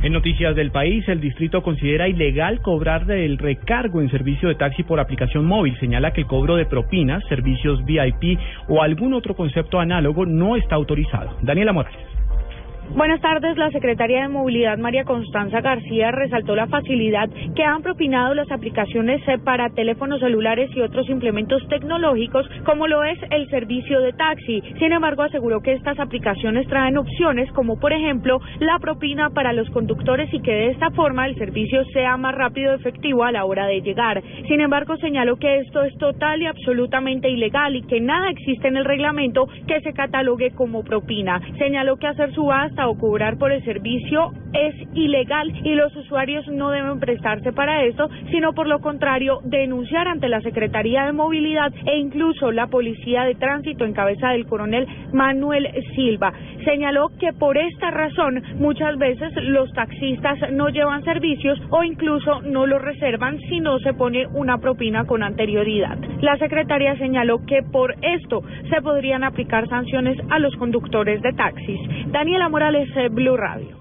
En noticias del país, el distrito considera ilegal cobrar del recargo en servicio de taxi por aplicación móvil. Señala que el cobro de propinas, servicios VIP o algún otro concepto análogo no está autorizado. Daniela Morales. Buenas tardes. La secretaria de Movilidad, María Constanza García, resaltó la facilidad que han propinado las aplicaciones eh, para teléfonos celulares y otros implementos tecnológicos, como lo es el servicio de taxi. Sin embargo, aseguró que estas aplicaciones traen opciones como, por ejemplo, la propina para los conductores y que de esta forma el servicio sea más rápido y efectivo a la hora de llegar. Sin embargo, señaló que esto es total y absolutamente ilegal y que nada existe en el reglamento que se catalogue como propina. Señaló que hacer subasta o cobrar por el servicio es ilegal y los usuarios no deben prestarse para esto, sino por lo contrario denunciar ante la Secretaría de Movilidad e incluso la Policía de Tránsito en cabeza del coronel Manuel Silva. Señaló que por esta razón muchas veces los taxistas no llevan servicios o incluso no los reservan si no se pone una propina con anterioridad. La secretaria señaló que por esto se podrían aplicar sanciones a los conductores de taxis. Daniela Morales, Blue Radio.